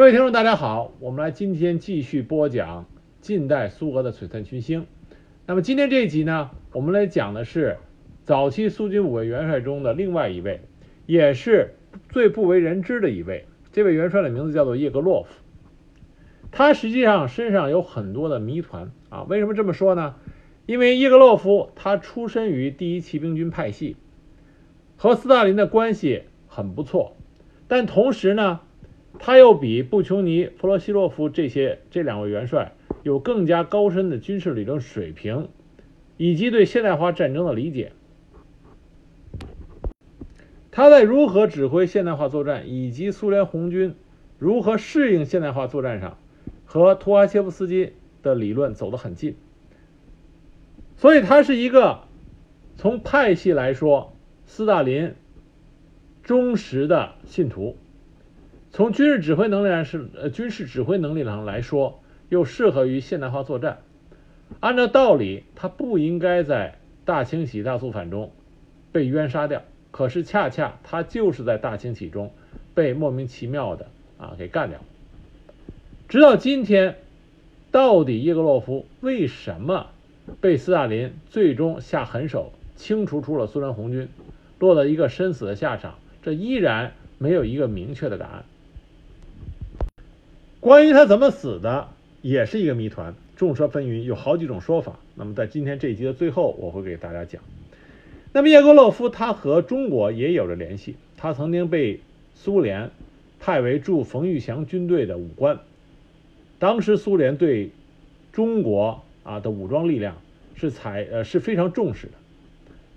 各位听众，大家好，我们来今天继续播讲近代苏俄的璀璨群星。那么今天这一集呢，我们来讲的是早期苏军五位元帅中的另外一位，也是最不为人知的一位。这位元帅的名字叫做叶格洛夫。他实际上身上有很多的谜团啊。为什么这么说呢？因为叶格洛夫他出身于第一骑兵军派系，和斯大林的关系很不错，但同时呢。他又比布琼尼、弗罗西洛夫这些这两位元帅有更加高深的军事理论水平，以及对现代化战争的理解。他在如何指挥现代化作战，以及苏联红军如何适应现代化作战上，和图哈切夫斯基的理论走得很近。所以，他是一个从派系来说，斯大林忠实的信徒。从军事指挥能力上是呃军事指挥能力上来说，又适合于现代化作战。按照道理，他不应该在大清洗、大肃反中被冤杀掉。可是恰恰他就是在大清洗中被莫名其妙的啊给干掉。直到今天，到底叶格洛夫为什么被斯大林最终下狠手清除出了苏联红军，落得一个身死的下场？这依然没有一个明确的答案。关于他怎么死的，也是一个谜团，众说纷纭，有好几种说法。那么在今天这一集的最后，我会给大家讲。那么叶格洛夫他和中国也有着联系，他曾经被苏联派为驻冯玉祥军队的武官。当时苏联对中国啊的武装力量是采呃是非常重视的。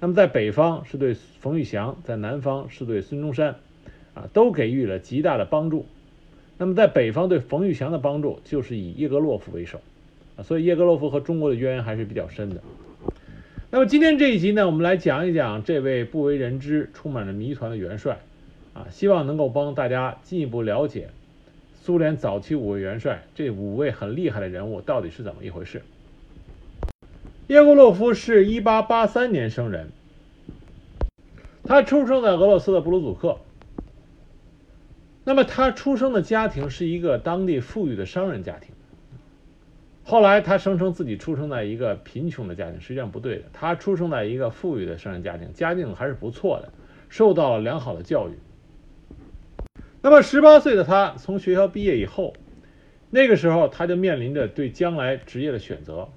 那么在北方是对冯玉祥，在南方是对孙中山，啊都给予了极大的帮助。那么，在北方对冯玉祥的帮助就是以叶格洛夫为首，啊，所以叶格洛夫和中国的渊源还是比较深的。那么今天这一集呢，我们来讲一讲这位不为人知、充满着谜团的元帅，啊，希望能够帮大家进一步了解苏联早期五位元帅这五位很厉害的人物到底是怎么一回事。叶格洛夫是一八八三年生人，他出生在俄罗斯的布鲁祖克。那么他出生的家庭是一个当地富裕的商人家庭。后来他声称自己出生在一个贫穷的家庭，实际上不对的。他出生在一个富裕的商人家庭，家境还是不错的，受到了良好的教育。那么十八岁的他从学校毕业以后，那个时候他就面临着对将来职业的选择。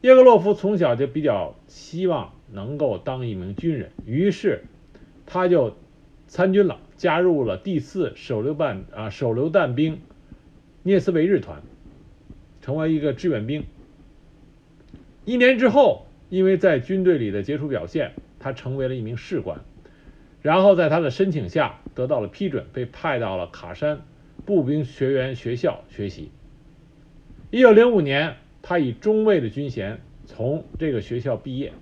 叶格洛夫从小就比较希望能够当一名军人，于是他就参军了。加入了第四手榴弹啊手榴弹兵涅斯维日团，成为一个志愿兵。一年之后，因为在军队里的杰出表现，他成为了一名士官。然后在他的申请下得到了批准，被派到了卡山步兵学员学校学习。一九零五年，他以中尉的军衔从这个学校毕业，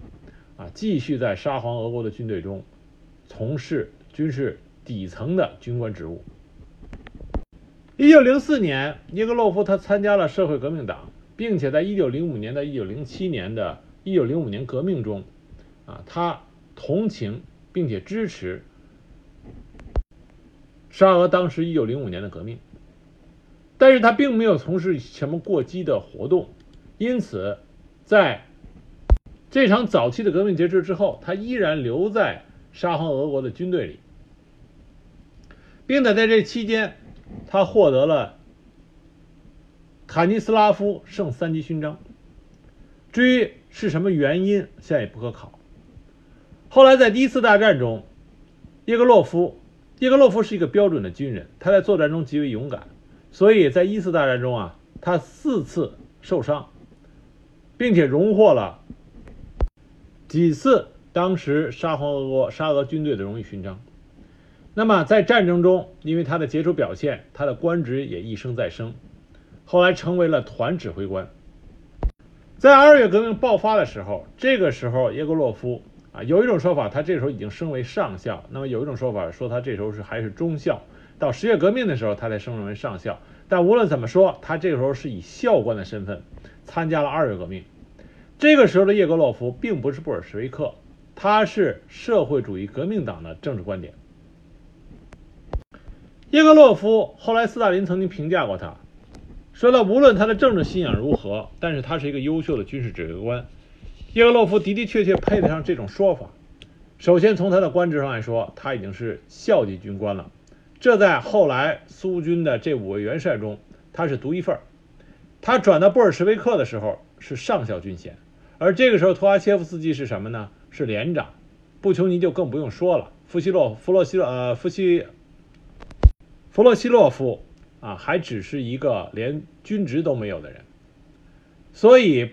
啊，继续在沙皇俄国的军队中从事军事。底层的军官职务。一九零四年，尼格洛夫他参加了社会革命党，并且在一九零五年到一九零七年的一九零五年革命中，啊，他同情并且支持沙俄当时一九零五年的革命，但是他并没有从事什么过激的活动，因此，在这场早期的革命结束之后，他依然留在沙皇俄国的军队里。并且在这期间，他获得了卡尼斯拉夫圣三级勋章。至于是什么原因，现在也不可考。后来在第一次大战中，叶格洛夫，叶格洛夫是一个标准的军人，他在作战中极为勇敢，所以在一次大战中啊，他四次受伤，并且荣获了几次当时沙皇俄国沙俄军队的荣誉勋章。那么在战争中，因为他的杰出表现，他的官职也一升再升，后来成为了团指挥官。在二月革命爆发的时候，这个时候叶格洛夫啊，有一种说法，他这时候已经升为上校；那么有一种说法说他这时候是还是中校。到十月革命的时候，他才升任为上校。但无论怎么说，他这个时候是以校官的身份参加了二月革命。这个时候的叶格洛夫并不是布尔什维克，他是社会主义革命党的政治观点。叶格洛夫后来斯大林曾经评价过他，说了无论他的政治信仰如何，但是他是一个优秀的军事指挥官。叶格洛夫的的确确配得上这种说法。首先从他的官职上来说，他已经是校级军官了，这在后来苏军的这五位元帅中，他是独一份儿。他转到布尔什维克的时候是上校军衔，而这个时候图阿切夫斯基是什么呢？是连长，布琼尼就更不用说了，夫西洛弗洛西呃夫西。弗洛西洛夫啊，还只是一个连军职都没有的人，所以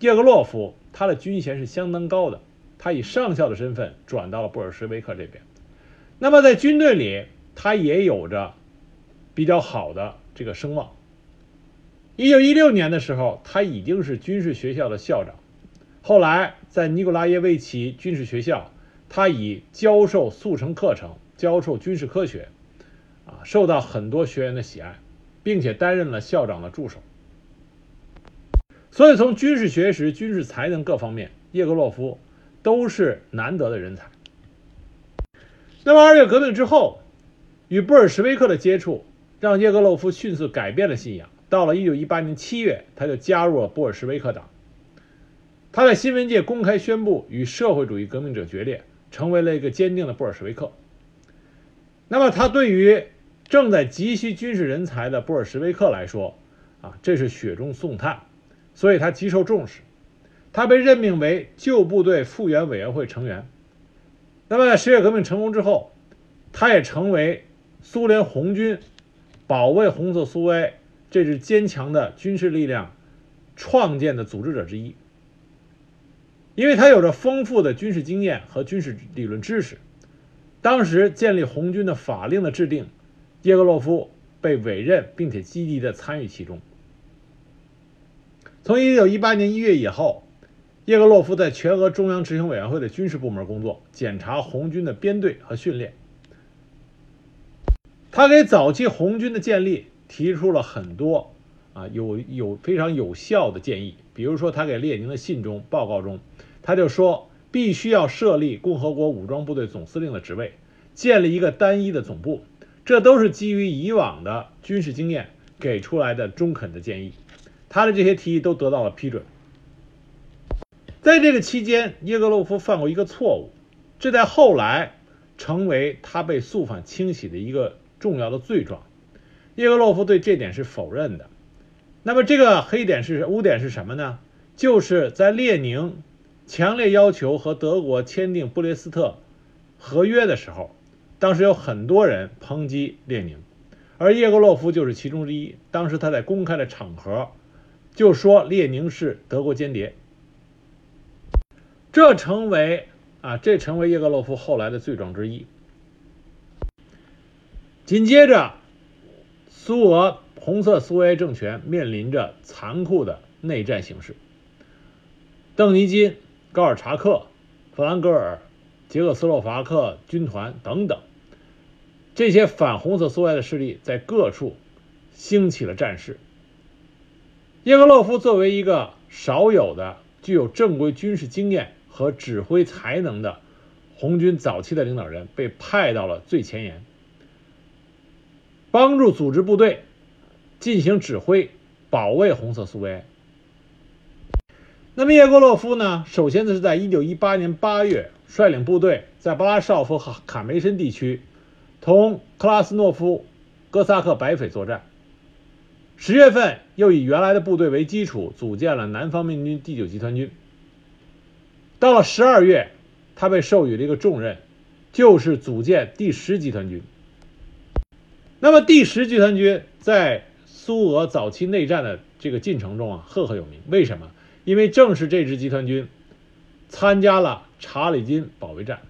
叶格洛夫他的军衔是相当高的，他以上校的身份转到了布尔什维克这边。那么在军队里，他也有着比较好的这个声望。一九一六年的时候，他已经是军事学校的校长，后来在尼古拉耶维奇军事学校，他以教授速成课程、教授军事科学。啊，受到很多学员的喜爱，并且担任了校长的助手。所以从军事学识、军事才能各方面，叶格洛夫都是难得的人才。那么二月革命之后，与布尔什维克的接触，让叶格洛夫迅速改变了信仰。到了一九一八年七月，他就加入了布尔什维克党。他在新闻界公开宣布与社会主义革命者决裂，成为了一个坚定的布尔什维克。那么他对于正在急需军事人才的布尔什维克来说，啊，这是雪中送炭，所以他极受重视。他被任命为旧部队复员委员会成员。那么，在十月革命成功之后，他也成为苏联红军保卫红色苏维埃这支坚强的军事力量创建的组织者之一。因为他有着丰富的军事经验和军事理论知识，当时建立红军的法令的制定。叶格洛夫被委任，并且积极地参与其中。从1918年1月以后，叶格洛夫在全俄中央执行委员会的军事部门工作，检查红军的编队和训练。他给早期红军的建立提出了很多啊有有非常有效的建议。比如说，他给列宁的信中报告中，他就说必须要设立共和国武装部队总司令的职位，建立一个单一的总部。这都是基于以往的军事经验给出来的中肯的建议，他的这些提议都得到了批准。在这个期间，耶格洛夫犯过一个错误，这在后来成为他被肃反清洗的一个重要的罪状。耶格洛夫对这点是否认的。那么这个黑点是污点是什么呢？就是在列宁强烈要求和德国签订布列斯特合约的时候。当时有很多人抨击列宁，而叶格洛夫就是其中之一。当时他在公开的场合就说列宁是德国间谍，这成为啊，这成为叶格洛夫后来的罪状之一。紧接着，苏俄红色苏维埃政权面临着残酷的内战形势，邓尼金、高尔察克、弗兰格尔、捷克斯洛伐克军团等等。这些反红色苏维埃的势力在各处兴起了战事。叶格洛夫作为一个少有的具有正规军事经验和指挥才能的红军早期的领导人，被派到了最前沿，帮助组织部队进行指挥，保卫红色苏维埃。那么叶格洛夫呢？首先呢是在1918年8月率领部队在巴拉绍夫和卡梅申地区。同克拉斯诺夫哥萨克白匪作战。十月份，又以原来的部队为基础，组建了南方面军第九集团军。到了十二月，他被授予了一个重任，就是组建第十集团军。那么，第十集团军在苏俄早期内战的这个进程中啊，赫赫有名。为什么？因为正是这支集团军参加了查理金保卫战，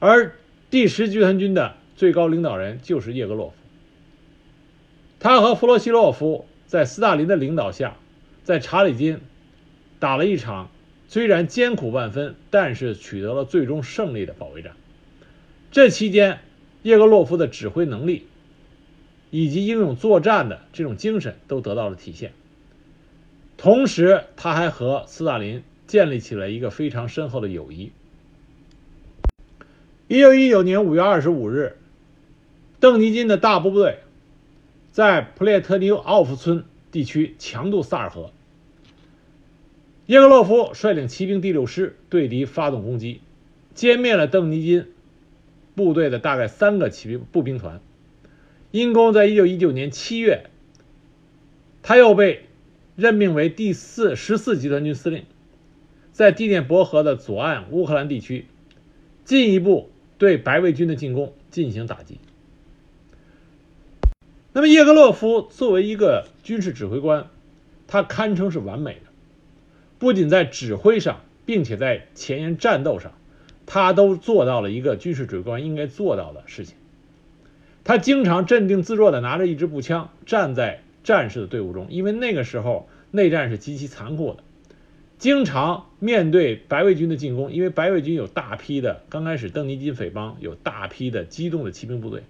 而。第十集团军的最高领导人就是叶格洛夫，他和弗洛西洛夫在斯大林的领导下，在查理金打了一场虽然艰苦万分，但是取得了最终胜利的保卫战。这期间，叶格洛夫的指挥能力以及英勇作战的这种精神都得到了体现。同时，他还和斯大林建立起了一个非常深厚的友谊。一九一九年五月二十五日，邓尼金的大部队在普列特尼奥夫村地区强渡萨尔河。叶格洛夫率领骑兵第六师对敌发动攻击，歼灭了邓尼金部队的大概三个骑兵步兵团。因公在一九一九年七月，他又被任命为第四十四集团军司令，在第聂伯河的左岸乌克兰地区，进一步对白卫军的进攻进行打击。那么叶格洛夫作为一个军事指挥官，他堪称是完美的。不仅在指挥上，并且在前沿战斗上，他都做到了一个军事指挥官应该做到的事情。他经常镇定自若地拿着一支步枪站在战士的队伍中，因为那个时候内战是极其残酷的，经常面对白卫军的进攻，因为白卫军有大批的刚开始邓尼金匪帮有大批的机动的骑兵部队，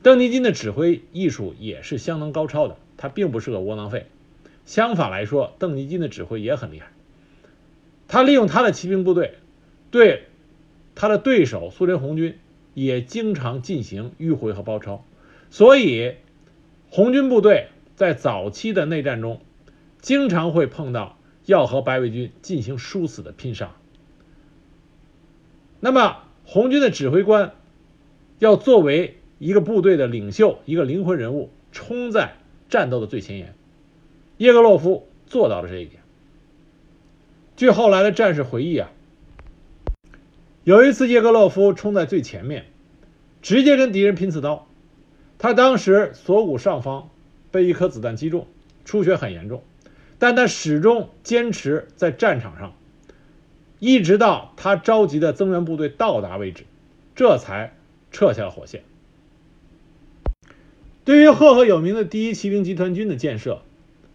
邓尼金的指挥艺术也是相当高超的，他并不是个窝囊废。相反来说，邓尼金的指挥也很厉害。他利用他的骑兵部队，对他的对手苏联红军也经常进行迂回和包抄。所以，红军部队在早期的内战中，经常会碰到要和白卫军进行殊死的拼杀。那么，红军的指挥官要作为一个部队的领袖，一个灵魂人物，冲在战斗的最前沿。叶格洛夫做到了这一点。据后来的战士回忆啊，有一次叶格洛夫冲在最前面，直接跟敌人拼刺刀。他当时锁骨上方被一颗子弹击中，出血很严重，但他始终坚持在战场上，一直到他召集的增援部队到达为止，这才撤下了火线。对于赫赫有名的第一骑兵集团军的建设。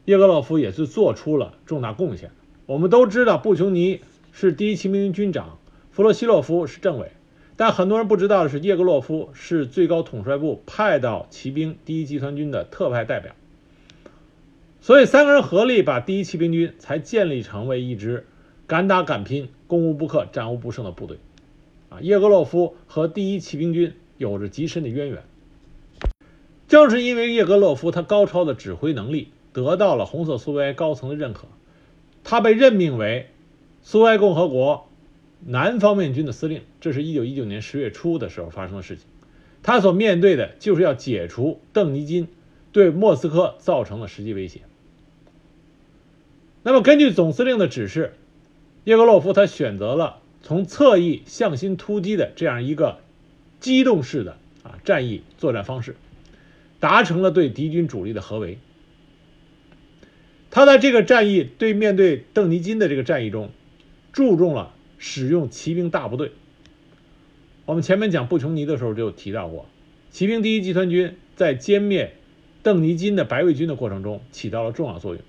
叶格洛夫也是做出了重大贡献。我们都知道，布琼尼是第一骑兵军军长，弗洛西洛夫是政委，但很多人不知道的是，叶格洛夫是最高统帅部派到骑兵第一集团军的特派代表。所以，三个人合力把第一骑兵军才建立成为一支敢打敢拼、攻无不克、战无不胜的部队。啊，叶格洛夫和第一骑兵军有着极深的渊源。正是因为叶格洛夫他高超的指挥能力。得到了红色苏维埃高层的认可，他被任命为苏维埃共和国南方面军的司令。这是一九一九年十月初的时候发生的事情。他所面对的就是要解除邓尼金对莫斯科造成的实际威胁。那么，根据总司令的指示，叶格洛夫他选择了从侧翼向心突击的这样一个机动式的啊战役作战方式，达成了对敌军主力的合围。他在这个战役对面对邓尼金的这个战役中，注重了使用骑兵大部队。我们前面讲布琼尼的时候就提到过，骑兵第一集团军在歼灭邓尼金的白卫军的过程中起到了重要作用。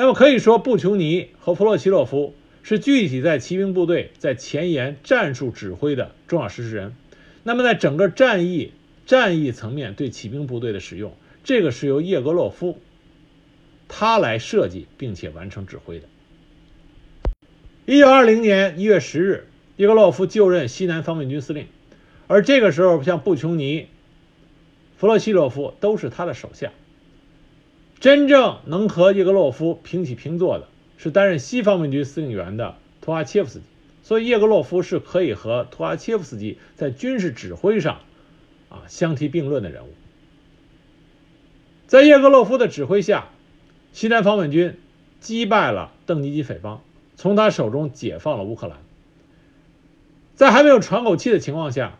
那么可以说，布琼尼和弗洛西洛夫是具体在骑兵部队在前沿战术指挥的重要实施人。那么在整个战役战役层面对骑兵部队的使用，这个是由叶格洛夫。他来设计并且完成指挥的。一九二零年一月十日，叶格洛夫就任西南方面军司令，而这个时候，像布琼尼、弗洛西洛夫都是他的手下。真正能和叶格洛夫平起平坐的，是担任西方面军司令员的图阿切夫斯基。所以，叶格洛夫是可以和图阿切夫斯基在军事指挥上啊相提并论的人物。在叶格洛夫的指挥下。西南方面军击败了邓尼基匪帮，从他手中解放了乌克兰。在还没有喘口气的情况下，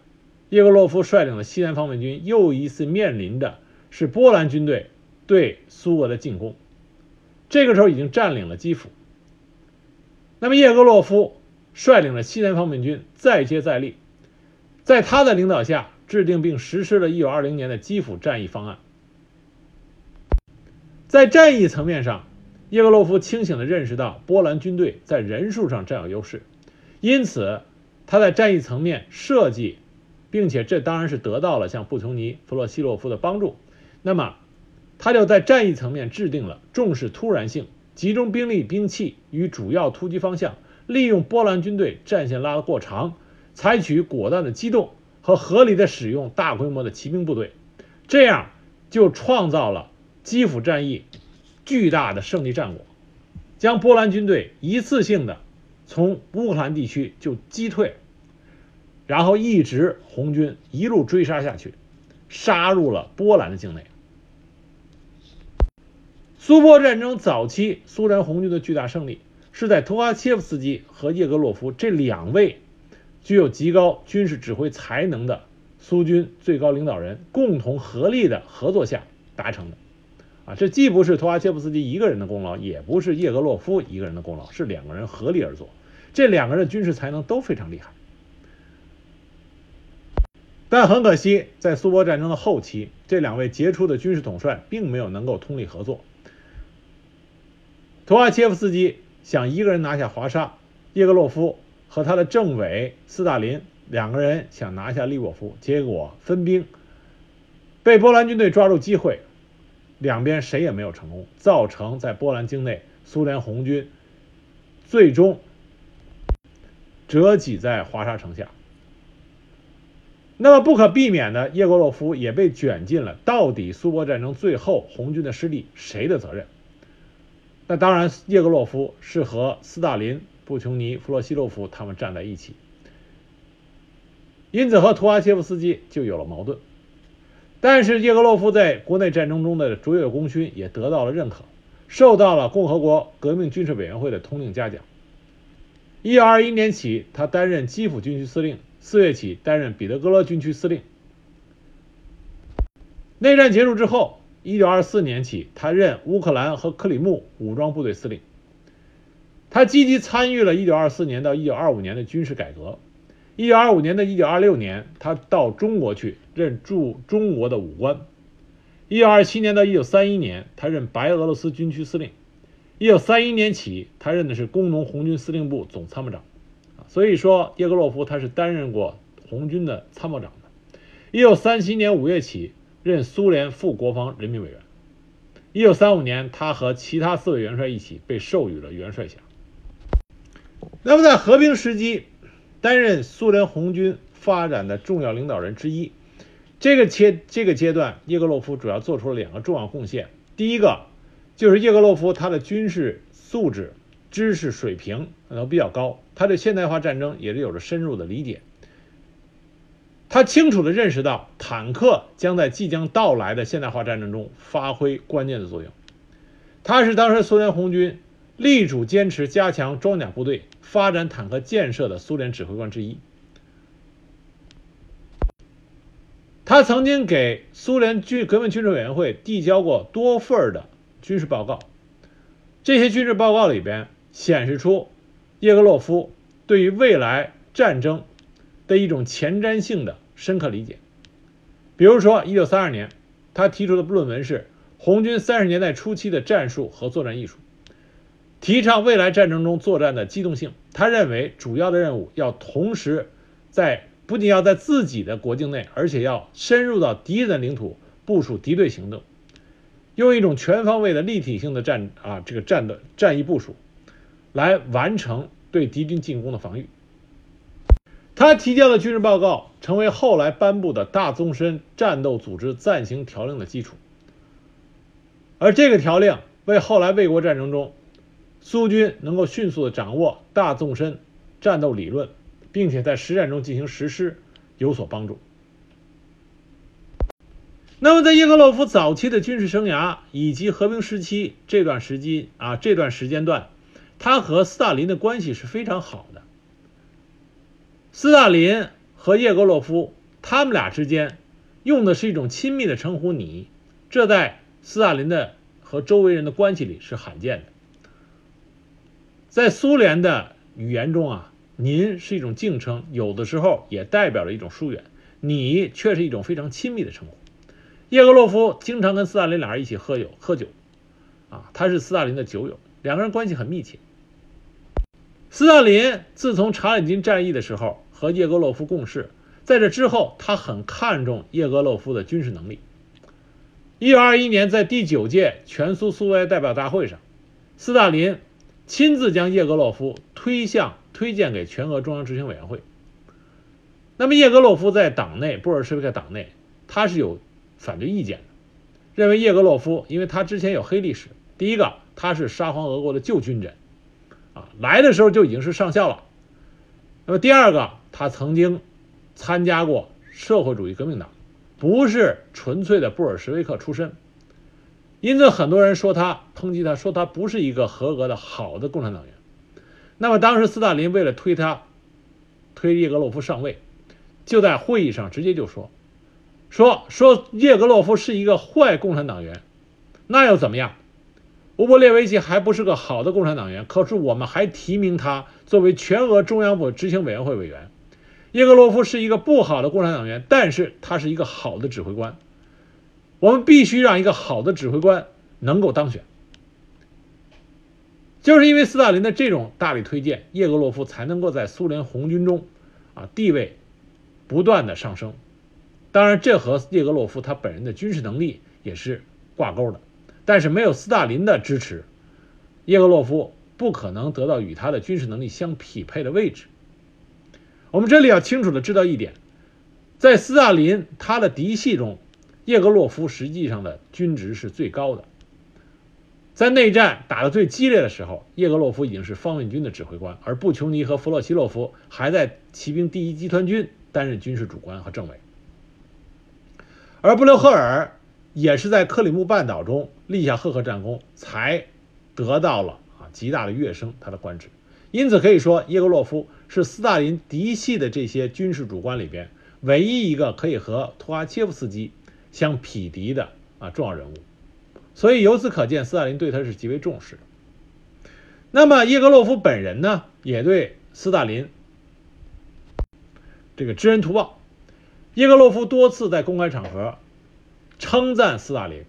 叶格洛夫率领的西南方面军又一次面临的是波兰军队对苏俄的进攻。这个时候已经占领了基辅。那么叶格洛夫率领了西南方面军再接再厉，在他的领导下制定并实施了1920年的基辅战役方案。在战役层面上，叶格洛夫清醒地认识到波兰军队在人数上占有优势，因此他在战役层面设计，并且这当然是得到了像布琼尼、弗洛西洛夫的帮助。那么，他就在战役层面制定了重视突然性、集中兵力、兵器与主要突击方向，利用波兰军队战线拉得过长，采取果断的机动和合理的使用大规模的骑兵部队，这样就创造了基辅战役巨大的胜利战果，将波兰军队一次性的从乌克兰地区就击退，然后一直红军一路追杀下去，杀入了波兰的境内。苏波战争早期，苏联红军的巨大胜利是在图哈切夫斯基和叶格洛夫这两位具有极高军事指挥才能的苏军最高领导人共同合力的合作下达成的。啊，这既不是图哈切夫斯基一个人的功劳，也不是叶格洛夫一个人的功劳，是两个人合力而做。这两个人的军事才能都非常厉害。但很可惜，在苏波战争的后期，这两位杰出的军事统帅并没有能够通力合作。图哈切夫斯基想一个人拿下华沙，叶格洛夫和他的政委斯大林两个人想拿下利沃夫，结果分兵，被波兰军队抓住机会，两边谁也没有成功，造成在波兰境内苏联红军最终折戟在华沙城下。那么不可避免的，叶格洛夫也被卷进了到底苏波战争最后红军的失利谁的责任？那当然，叶格洛夫是和斯大林、布琼尼、弗洛西洛夫他们站在一起，因此和图哈切夫斯基就有了矛盾。但是叶格洛夫在国内战争中的卓越功勋也得到了认可，受到了共和国革命军事委员会的通令嘉奖。一九二一年起，他担任基辅军区司令；四月起，担任彼得格勒军区司令。内战结束之后。一九二四年起，他任乌克兰和克里木武装部队司令。他积极参与了一九二四年到一九二五年的军事改革。一九二五年到一九二六年，他到中国去任驻中国的武官。一九二七年到一九三一年，他任白俄罗斯军区司令。一九三一年起，他任的是工农红军司令部总参谋长。所以说，叶格洛夫他是担任过红军的参谋长的。一九三七年五月起。任苏联副国防人民委员。一九三五年，他和其他四位元帅一起被授予了元帅衔。那么，在和平时期，担任苏联红军发展的重要领导人之一。这个阶这个阶段，叶格洛夫主要做出了两个重要贡献。第一个就是叶格洛夫他的军事素质、知识水平都比较高，他对现代化战争也是有着深入的理解。他清楚地认识到，坦克将在即将到来的现代化战争中发挥关键的作用。他是当时苏联红军力主坚持加强装甲部队、发展坦克建设的苏联指挥官之一。他曾经给苏联军革命军事委员会递交过多份的军事报告，这些军事报告里边显示出叶格洛夫对于未来战争。的一种前瞻性的深刻理解，比如说，一九三二年，他提出的论文是《红军三十年代初期的战术和作战艺术》，提倡未来战争中作战的机动性。他认为，主要的任务要同时在不仅要在自己的国境内，而且要深入到敌人的领土部署敌对行动，用一种全方位的立体性的战啊这个战的战役部署，来完成对敌军进攻的防御。他提交的军事报告成为后来颁布的大纵深战斗组织暂行条令的基础，而这个条令为后来卫国战争中苏军能够迅速的掌握大纵深战斗理论，并且在实战中进行实施有所帮助。那么，在叶格洛夫早期的军事生涯以及和平时期这段时期啊这段时间段，他和斯大林的关系是非常好的。斯大林和叶格洛夫，他们俩之间用的是一种亲密的称呼“你”，这在斯大林的和周围人的关系里是罕见的。在苏联的语言中啊，“您”是一种敬称，有的时候也代表着一种疏远，“你”却是一种非常亲密的称呼。叶格洛夫经常跟斯大林俩人一起喝酒，喝酒，啊，他是斯大林的酒友，两个人关系很密切。斯大林自从查理金战役的时候。和叶格洛夫共事，在这之后，他很看重叶格洛夫的军事能力。一九二一年，在第九届全苏苏维埃代表大会上，斯大林亲自将叶格洛夫推向推荐给全俄中央执行委员会。那么叶格洛夫在党内，布尔什维克党内，他是有反对意见的，认为叶格洛夫，因为他之前有黑历史。第一个，他是沙皇俄国的旧军人，啊，来的时候就已经是上校了。那么第二个，他曾经参加过社会主义革命党，不是纯粹的布尔什维克出身，因此很多人说他抨击他，说他不是一个合格的好的共产党员。那么当时斯大林为了推他，推叶格洛夫上位。就在会议上直接就说，说说叶格洛夫是一个坏共产党员，那又怎么样？乌波列维奇还不是个好的共产党员，可是我们还提名他作为全俄中央部执行委员会委员。叶格洛夫是一个不好的共产党员，但是他是一个好的指挥官。我们必须让一个好的指挥官能够当选。就是因为斯大林的这种大力推荐，叶格洛夫才能够在苏联红军中啊地位。不断的上升，当然这和叶格洛夫他本人的军事能力也是挂钩的，但是没有斯大林的支持，叶格洛夫不可能得到与他的军事能力相匹配的位置。我们这里要清楚的知道一点，在斯大林他的嫡系中，叶格洛夫实际上的军职是最高的，在内战打得最激烈的时候，叶格洛夫已经是方面军的指挥官，而布琼尼和弗洛西洛夫还在骑兵第一集团军。担任军事主官和政委，而布留赫尔也是在克里木半岛中立下赫赫战功，才得到了啊极大的跃升他的官职。因此可以说，叶格洛夫是斯大林嫡系的这些军事主官里边唯一一个可以和图哈切夫斯基相匹敌的啊重要人物。所以由此可见，斯大林对他是极为重视。那么叶格洛夫本人呢，也对斯大林。这个知恩图报，叶格洛夫多次在公开场合称赞斯大林，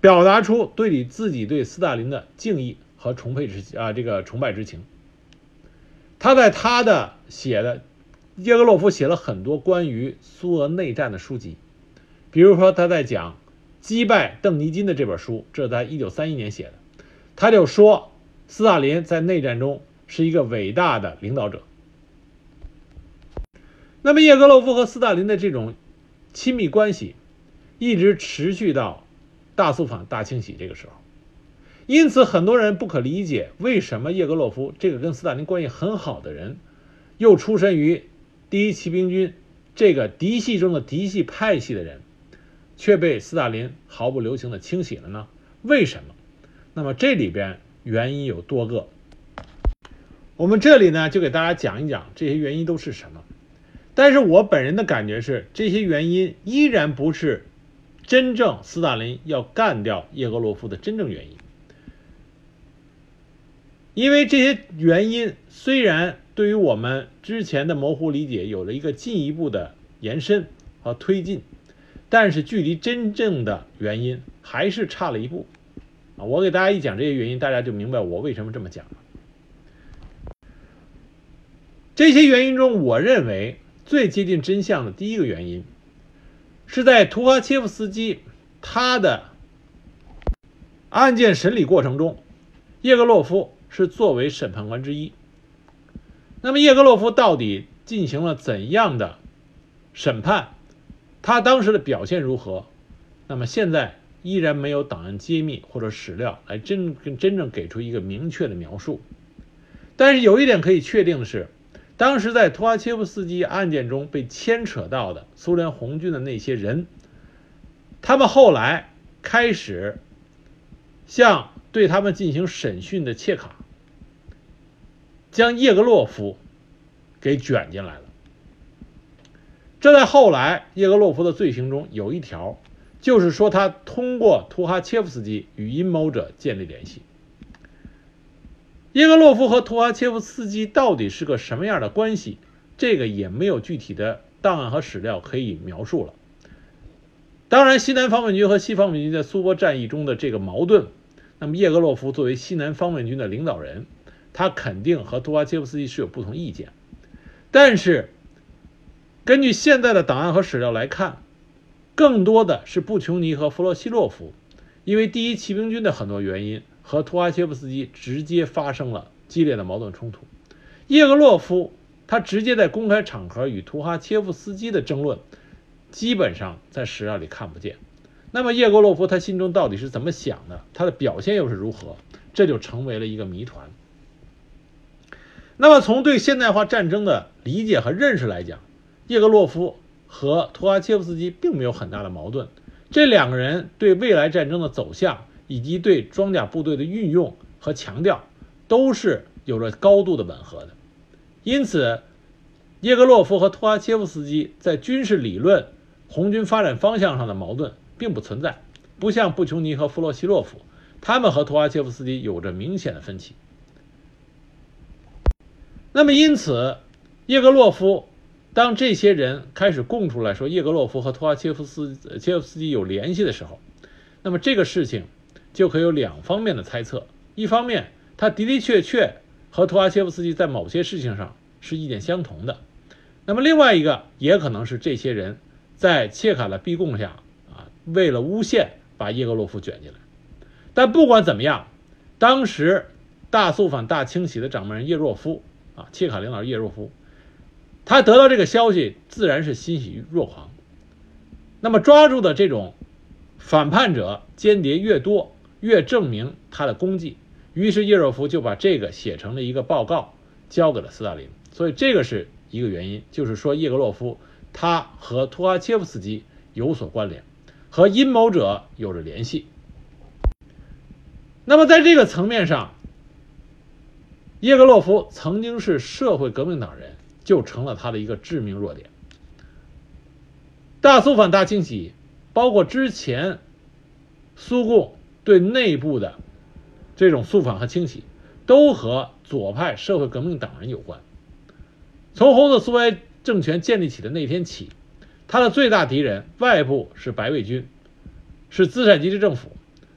表达出对你自己对斯大林的敬意和崇佩之啊这个崇拜之情。他在他的写的叶格洛夫写了很多关于苏俄内战的书籍，比如说他在讲击败邓尼金的这本书，这是在一九三一年写的，他就说斯大林在内战中是一个伟大的领导者。那么叶格洛夫和斯大林的这种亲密关系，一直持续到大肃反大清洗这个时候，因此很多人不可理解，为什么叶格洛夫这个跟斯大林关系很好的人，又出身于第一骑兵军这个嫡系中的嫡系派系的人，却被斯大林毫不留情的清洗了呢？为什么？那么这里边原因有多个，我们这里呢就给大家讲一讲这些原因都是什么。但是我本人的感觉是，这些原因依然不是真正斯大林要干掉叶格洛夫的真正原因，因为这些原因虽然对于我们之前的模糊理解有了一个进一步的延伸和推进，但是距离真正的原因还是差了一步啊！我给大家一讲这些原因，大家就明白我为什么这么讲了。这些原因中，我认为。最接近真相的第一个原因，是在图哈切夫斯基他的案件审理过程中，叶格洛夫是作为审判官之一。那么叶格洛夫到底进行了怎样的审判？他当时的表现如何？那么现在依然没有档案揭秘或者史料来真真正给出一个明确的描述。但是有一点可以确定的是。当时在图哈切夫斯基案件中被牵扯到的苏联红军的那些人，他们后来开始向对他们进行审讯的切卡，将叶格洛夫给卷进来了。这在后来叶格洛夫的罪行中有一条，就是说他通过图哈切夫斯基与阴谋者建立联系。叶格洛夫和图哈切夫斯基到底是个什么样的关系？这个也没有具体的档案和史料可以描述了。当然，西南方面军和西方面军在苏波战役中的这个矛盾，那么叶格洛夫作为西南方面军的领导人，他肯定和图哈切夫斯基是有不同意见。但是，根据现在的档案和史料来看，更多的是布琼尼和弗洛西洛夫，因为第一骑兵军的很多原因。和图哈切夫斯基直接发生了激烈的矛盾冲突，叶格洛夫他直接在公开场合与图哈切夫斯基的争论，基本上在史料里看不见。那么叶戈洛夫他心中到底是怎么想的？他的表现又是如何？这就成为了一个谜团。那么从对现代化战争的理解和认识来讲，叶戈洛夫和图哈切夫斯基并没有很大的矛盾。这两个人对未来战争的走向以及对装甲部队的运用和强调，都是有着高度的吻合的。因此，叶戈洛夫和图哈切夫斯基在军事理论、红军发展方向上的矛盾并不存在，不像布琼尼和弗洛西洛夫，他们和图哈切夫斯基有着明显的分歧。那么，因此，叶戈洛夫当这些人开始供出来说叶戈洛夫和托阿切夫斯切夫斯基有联系的时候，那么这个事情就可有两方面的猜测：一方面，他的的确确。和托阿切夫斯基在某些事情上是意见相同的，那么另外一个也可能是这些人在切卡的逼供下啊，为了诬陷把叶戈洛夫卷进来。但不管怎么样，当时大肃反大清洗的掌门人叶若夫啊，切卡领导叶若夫，他得到这个消息自然是欣喜若狂。那么抓住的这种反叛者间谍越多，越证明他的功绩。于是叶若夫就把这个写成了一个报告，交给了斯大林。所以这个是一个原因，就是说叶格洛夫他和托阿切夫斯基有所关联，和阴谋者有着联系。那么在这个层面上，叶格洛夫曾经是社会革命党人，就成了他的一个致命弱点。大肃反大清洗，包括之前苏共对内部的。这种肃反和清洗，都和左派社会革命党人有关。从红色苏维埃政权建立起的那天起，他的最大敌人外部是白卫军，是资产阶级政府；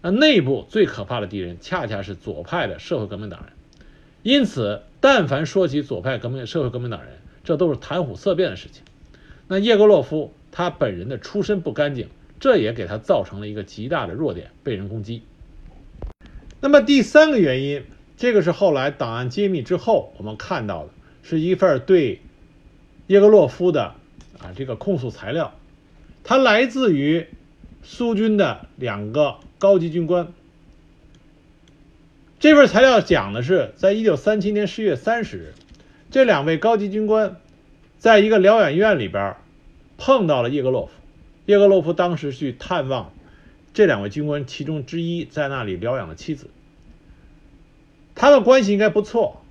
那内部最可怕的敌人恰恰是左派的社会革命党人。因此，但凡说起左派革命、社会革命党人，这都是谈虎色变的事情。那叶戈洛夫他本人的出身不干净，这也给他造成了一个极大的弱点，被人攻击。那么第三个原因，这个是后来档案揭秘之后我们看到的，是一份对叶格洛夫的啊这个控诉材料，它来自于苏军的两个高级军官。这份材料讲的是，在一九三七年十月三十日，这两位高级军官在一个疗养院里边碰到了叶格洛夫，叶格洛夫当时去探望。这两位军官其中之一在那里疗养的妻子，他们关系应该不错。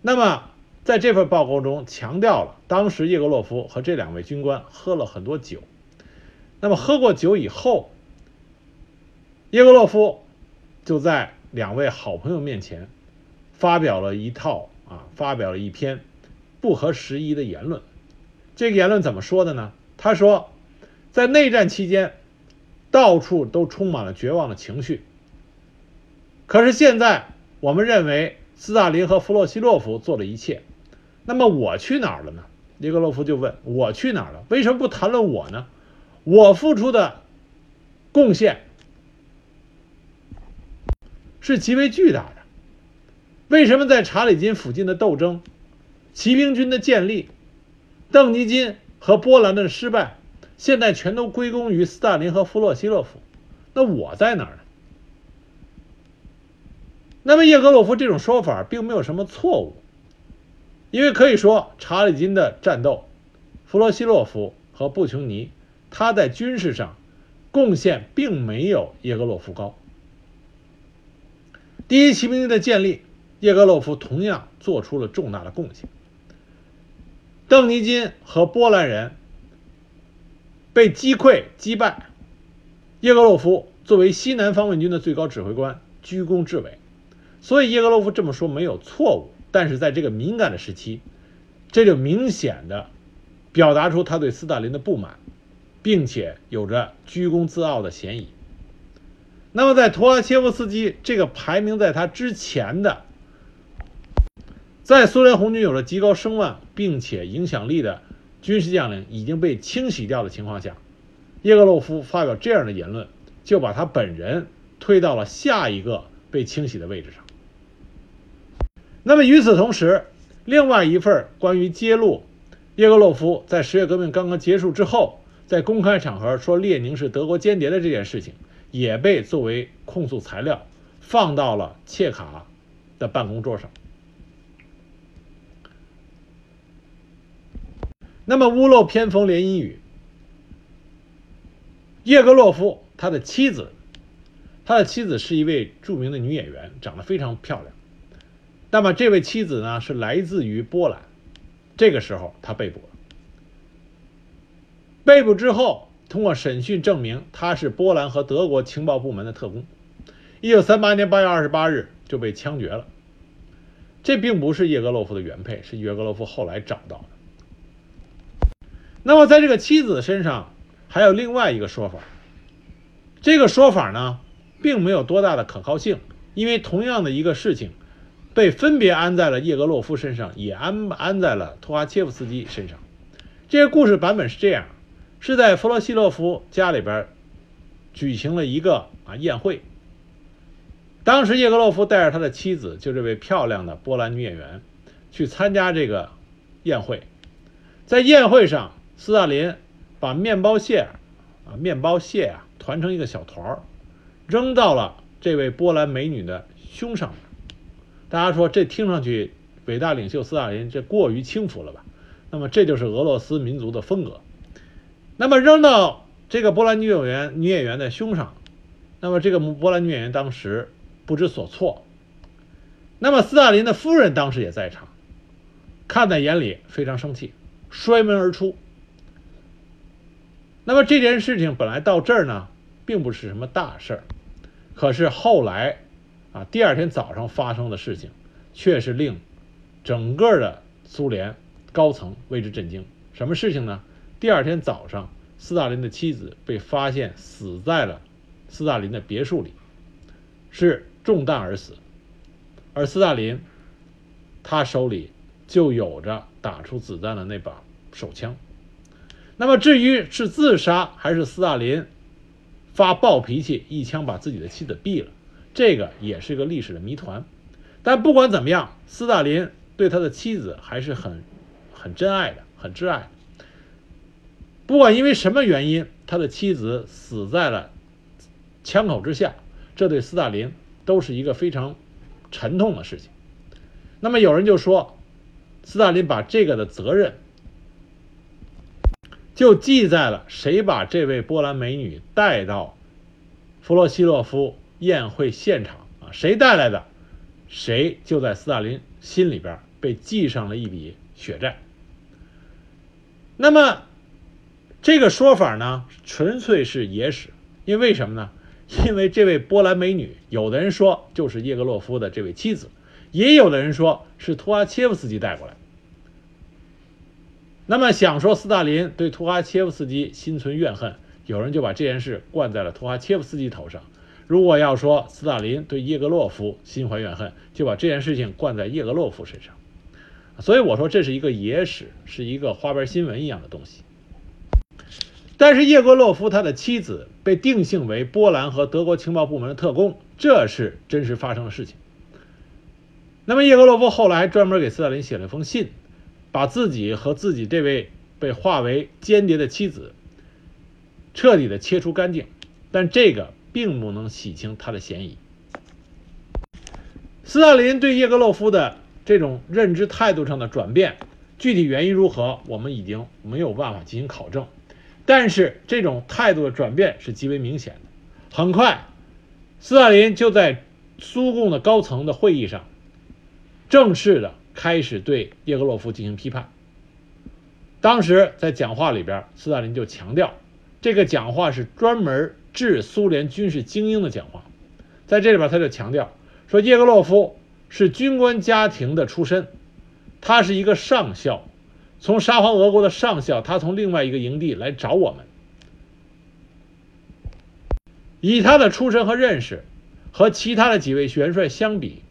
那么在这份报告中强调了，当时叶格洛夫和这两位军官喝了很多酒。那么喝过酒以后，叶格洛夫就在两位好朋友面前发表了一套啊，发表了一篇不合时宜的言论。这个言论怎么说的呢？他说，在内战期间。到处都充满了绝望的情绪。可是现在，我们认为斯大林和弗洛西洛夫做了一切。那么我去哪儿了呢？尼格洛夫就问我去哪儿了？为什么不谈论我呢？我付出的贡献是极为巨大的。为什么在查理金附近的斗争、骑兵军的建立、邓尼金和波兰的失败？现在全都归功于斯大林和弗洛西洛夫，那我在哪儿呢？那么叶格洛夫这种说法并没有什么错误，因为可以说查理金的战斗，弗洛西洛夫和布琼尼他在军事上贡献并没有叶格洛夫高。第一骑兵军的建立，叶格洛夫同样做出了重大的贡献。邓尼金和波兰人。被击溃击败，叶格洛夫作为西南方面军的最高指挥官居功至伟，所以叶格洛夫这么说没有错误。但是在这个敏感的时期，这就明显的表达出他对斯大林的不满，并且有着居功自傲的嫌疑。那么在图拉切夫斯基这个排名在他之前的，在苏联红军有着极高声望并且影响力的。军事将领已经被清洗掉的情况下，叶格洛夫发表这样的言论，就把他本人推到了下一个被清洗的位置上。那么与此同时，另外一份关于揭露叶格洛夫在十月革命刚刚结束之后，在公开场合说列宁是德国间谍的这件事情，也被作为控诉材料放到了切卡的办公桌上。那么屋漏偏逢连阴雨，叶格洛夫他的妻子，他的妻子是一位著名的女演员，长得非常漂亮。那么这位妻子呢是来自于波兰，这个时候他被捕了。被捕之后，通过审讯证明他是波兰和德国情报部门的特工。一九三八年八月二十八日就被枪决了。这并不是叶格洛夫的原配，是叶格洛夫后来找到的。那么，在这个妻子身上还有另外一个说法，这个说法呢，并没有多大的可靠性，因为同样的一个事情，被分别安在了叶格洛夫身上，也安安在了托哈切夫斯基身上。这个故事版本是这样：是在弗罗西洛夫家里边举行了一个啊宴会，当时叶格洛夫带着他的妻子，就这位漂亮的波兰女演员，去参加这个宴会，在宴会上。斯大林把面包屑啊，面包屑啊，团成一个小团儿，扔到了这位波兰美女的胸上。大家说这听上去伟大领袖斯大林这过于轻浮了吧？那么这就是俄罗斯民族的风格。那么扔到这个波兰女演员女演员的胸上，那么这个波兰女演员当时不知所措。那么斯大林的夫人当时也在场，看在眼里，非常生气，摔门而出。那么这件事情本来到这儿呢，并不是什么大事儿，可是后来，啊，第二天早上发生的事情，却是令整个的苏联高层为之震惊。什么事情呢？第二天早上，斯大林的妻子被发现死在了斯大林的别墅里，是中弹而死，而斯大林他手里就有着打出子弹的那把手枪。那么至于是自杀还是斯大林发暴脾气一枪把自己的妻子毙了，这个也是个历史的谜团。但不管怎么样，斯大林对他的妻子还是很很真爱的，很挚爱。不管因为什么原因，他的妻子死在了枪口之下，这对斯大林都是一个非常沉痛的事情。那么有人就说，斯大林把这个的责任。就记在了谁把这位波兰美女带到弗洛西洛夫宴会现场啊？谁带来的，谁就在斯大林心里边被记上了一笔血债。那么这个说法呢，纯粹是野史，因为什么呢？因为这位波兰美女，有的人说就是叶格洛夫的这位妻子，也有的人说是图阿切夫斯基带过来。那么想说斯大林对图哈切夫斯基心存怨恨，有人就把这件事灌在了图哈切夫斯基头上；如果要说斯大林对叶格洛夫心怀怨恨，就把这件事情灌在叶格洛夫身上。所以我说这是一个野史，是一个花边新闻一样的东西。但是叶格洛夫他的妻子被定性为波兰和德国情报部门的特工，这是真实发生的事情。那么叶格洛夫后来专门给斯大林写了一封信。把自己和自己这位被划为间谍的妻子彻底的切除干净，但这个并不能洗清他的嫌疑。斯大林对叶格洛夫的这种认知态度上的转变，具体原因如何，我们已经没有办法进行考证。但是这种态度的转变是极为明显的。很快，斯大林就在苏共的高层的会议上正式的。开始对叶格洛夫进行批判。当时在讲话里边，斯大林就强调，这个讲话是专门致苏联军事精英的讲话。在这里边，他就强调说，叶格洛夫是军官家庭的出身，他是一个上校，从沙皇俄国的上校，他从另外一个营地来找我们。以他的出身和认识，和其他的几位元帅相比。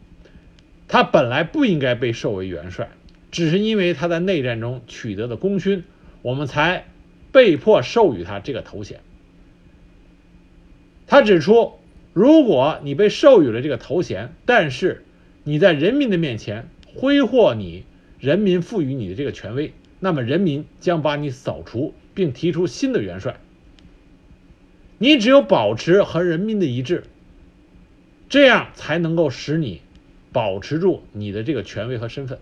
他本来不应该被授为元帅，只是因为他在内战中取得的功勋，我们才被迫授予他这个头衔。他指出，如果你被授予了这个头衔，但是你在人民的面前挥霍你人民赋予你的这个权威，那么人民将把你扫除，并提出新的元帅。你只有保持和人民的一致，这样才能够使你保持住你的这个权威和身份。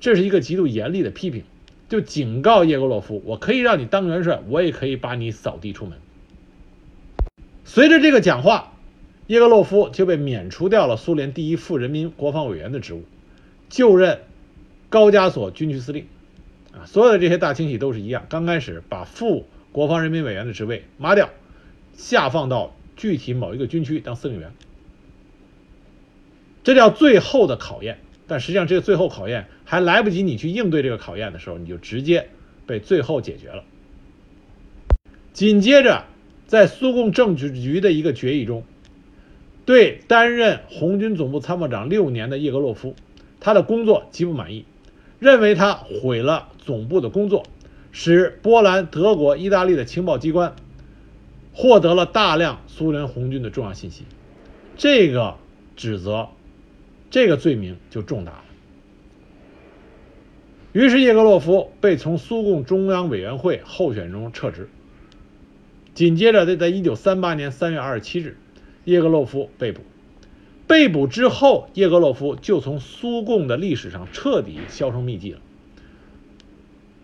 这是一个极度严厉的批评，就警告叶格洛夫：我可以让你当元帅，我也可以把你扫地出门。随着这个讲话，叶格洛夫就被免除掉了苏联第一副人民国防委员的职务，就任高加索军区司令。啊，所有的这些大清洗都是一样，刚开始把副国防人民委员的职位抹掉，下放到具体某一个军区当司令员，这叫最后的考验。但实际上，这个最后考验还来不及你去应对这个考验的时候，你就直接被最后解决了。紧接着。在苏共政治局的一个决议中，对担任红军总部参谋长六年的叶格洛夫，他的工作极不满意，认为他毁了总部的工作，使波兰、德国、意大利的情报机关获得了大量苏联红军的重要信息。这个指责，这个罪名就重大了。于是叶格洛夫被从苏共中央委员会候选中撤职。紧接着，在一九三八年三月二十七日，叶格洛夫被捕。被捕之后，叶格洛夫就从苏共的历史上彻底销声匿迹了。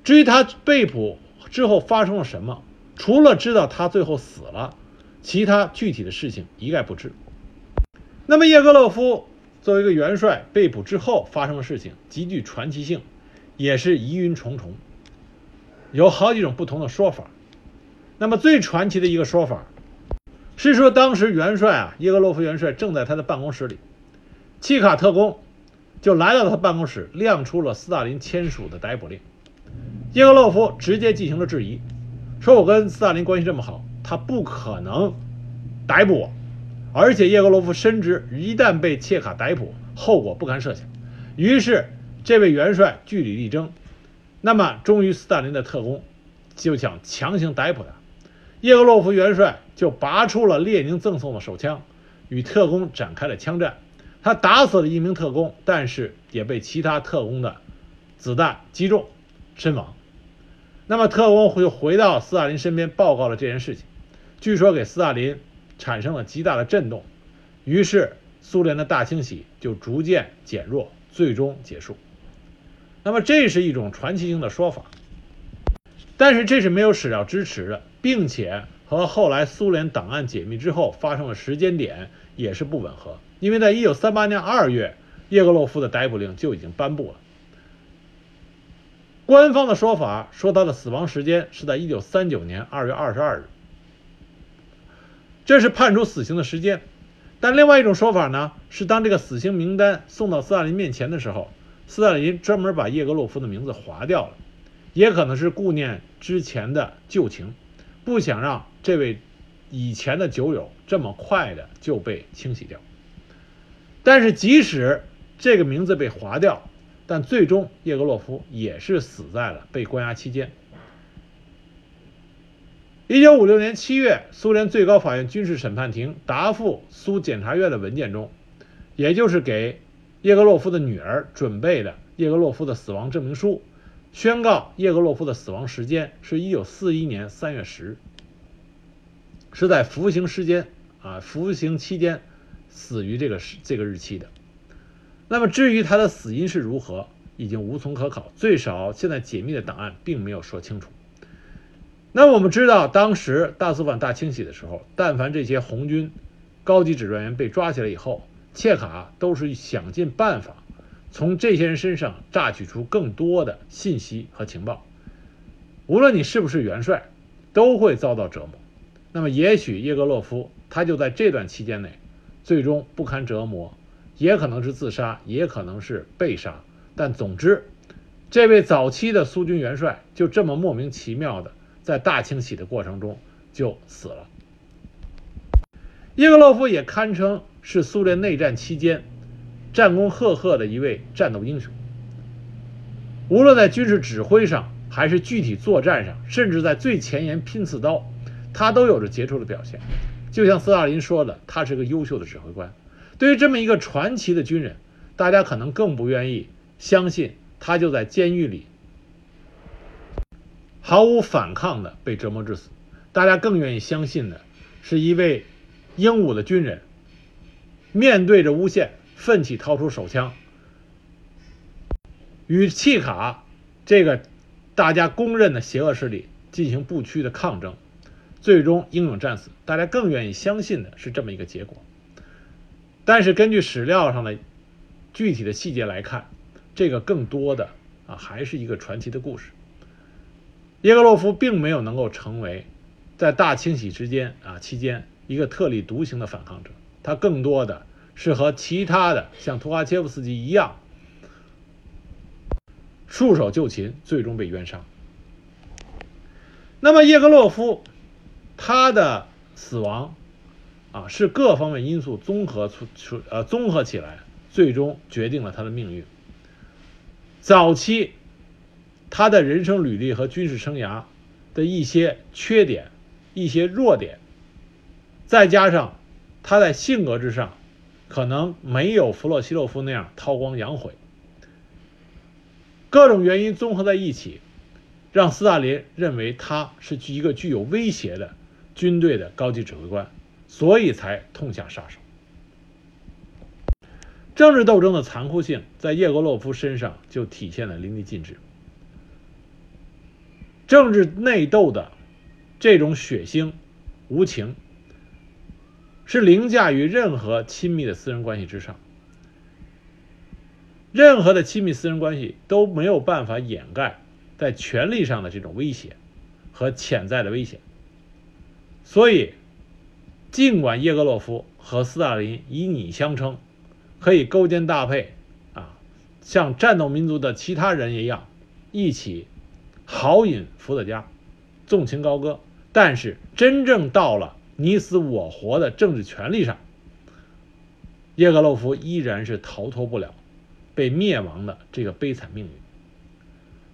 至于他被捕之后发生了什么，除了知道他最后死了，其他具体的事情一概不知。那么，叶格洛夫作为一个元帅被捕之后发生的事情，极具传奇性，也是疑云重重，有好几种不同的说法。那么最传奇的一个说法，是说当时元帅啊，叶格洛夫元帅正在他的办公室里，契卡特工就来到了他办公室，亮出了斯大林签署的逮捕令。叶格洛夫直接进行了质疑，说我跟斯大林关系这么好，他不可能逮捕我，而且叶格洛夫深知一旦被切卡逮捕，后果不堪设想。于是这位元帅据理力争，那么终于斯大林的特工就想强行逮捕他。叶格洛夫元帅就拔出了列宁赠送的手枪，与特工展开了枪战。他打死了一名特工，但是也被其他特工的子弹击中，身亡。那么特工就回到斯大林身边报告了这件事情，据说给斯大林产生了极大的震动。于是苏联的大清洗就逐渐减弱，最终结束。那么这是一种传奇性的说法，但是这是没有史料支持的。并且和后来苏联档案解密之后发生的时间点也是不吻合，因为在一九三八年二月，叶格洛夫的逮捕令就已经颁布了。官方的说法说他的死亡时间是在一九三九年二月二十二日，这是判处死刑的时间。但另外一种说法呢，是当这个死刑名单送到斯大林面前的时候，斯大林专门把叶格洛夫的名字划掉了，也可能是顾念之前的旧情。不想让这位以前的酒友这么快的就被清洗掉，但是即使这个名字被划掉，但最终叶格洛夫也是死在了被关押期间。一九五六年七月，苏联最高法院军事审判庭答复苏检察院的文件中，也就是给叶格洛夫的女儿准备的叶格洛夫的死亡证明书。宣告叶格洛夫的死亡时间是一九四一年三月十日，是在服刑时间啊，服刑期间死于这个这个日期的。那么至于他的死因是如何，已经无从可考，最少现在解密的档案并没有说清楚。那么我们知道，当时大苏反大清洗的时候，但凡这些红军高级指战员被抓起来以后，切卡都是想尽办法。从这些人身上榨取出更多的信息和情报，无论你是不是元帅，都会遭到折磨。那么，也许叶格洛夫他就在这段期间内，最终不堪折磨，也可能是自杀，也可能是被杀。但总之，这位早期的苏军元帅就这么莫名其妙的在大清洗的过程中就死了。叶格洛夫也堪称是苏联内战期间。战功赫赫的一位战斗英雄，无论在军事指挥上，还是具体作战上，甚至在最前沿拼刺刀，他都有着杰出的表现。就像斯大林说的，他是个优秀的指挥官。对于这么一个传奇的军人，大家可能更不愿意相信他就在监狱里毫无反抗的被折磨致死。大家更愿意相信的是一位英武的军人，面对着诬陷，奋起掏出手枪，与契卡这个大家公认的邪恶势力进行不屈的抗争，最终英勇战死。大家更愿意相信的是这么一个结果。但是根据史料上的具体的细节来看，这个更多的啊还是一个传奇的故事。耶格洛夫并没有能够成为在大清洗之间啊期间一个特立独行的反抗者，他更多的是和其他的像图哈切夫斯基一样束手就擒，最终被冤杀。那么叶格洛夫他的死亡啊是各方面因素综合出出呃综合起来，最终决定了他的命运。早期。他的人生履历和军事生涯的一些缺点、一些弱点，再加上他在性格之上可能没有弗洛西洛夫那样韬光养晦，各种原因综合在一起，让斯大林认为他是一个具有威胁的军队的高级指挥官，所以才痛下杀手。政治斗争的残酷性在叶格洛夫身上就体现的淋漓尽致。政治内斗的这种血腥、无情，是凌驾于任何亲密的私人关系之上。任何的亲密私人关系都没有办法掩盖在权力上的这种威胁和潜在的危险。所以，尽管叶格洛夫和斯大林以你相称，可以勾肩搭背，啊，像战斗民族的其他人一样，一起。豪饮伏特加，纵情高歌，但是真正到了你死我活的政治权利上，叶格洛夫依然是逃脱不了被灭亡的这个悲惨命运。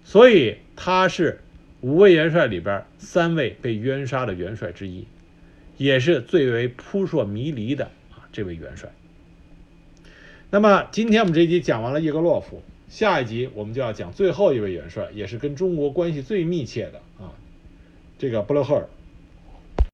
所以他是五位元帅里边三位被冤杀的元帅之一，也是最为扑朔迷离的啊这位元帅。那么今天我们这一集讲完了叶格洛夫。下一集我们就要讲最后一位元帅，也是跟中国关系最密切的啊，这个布勒赫尔。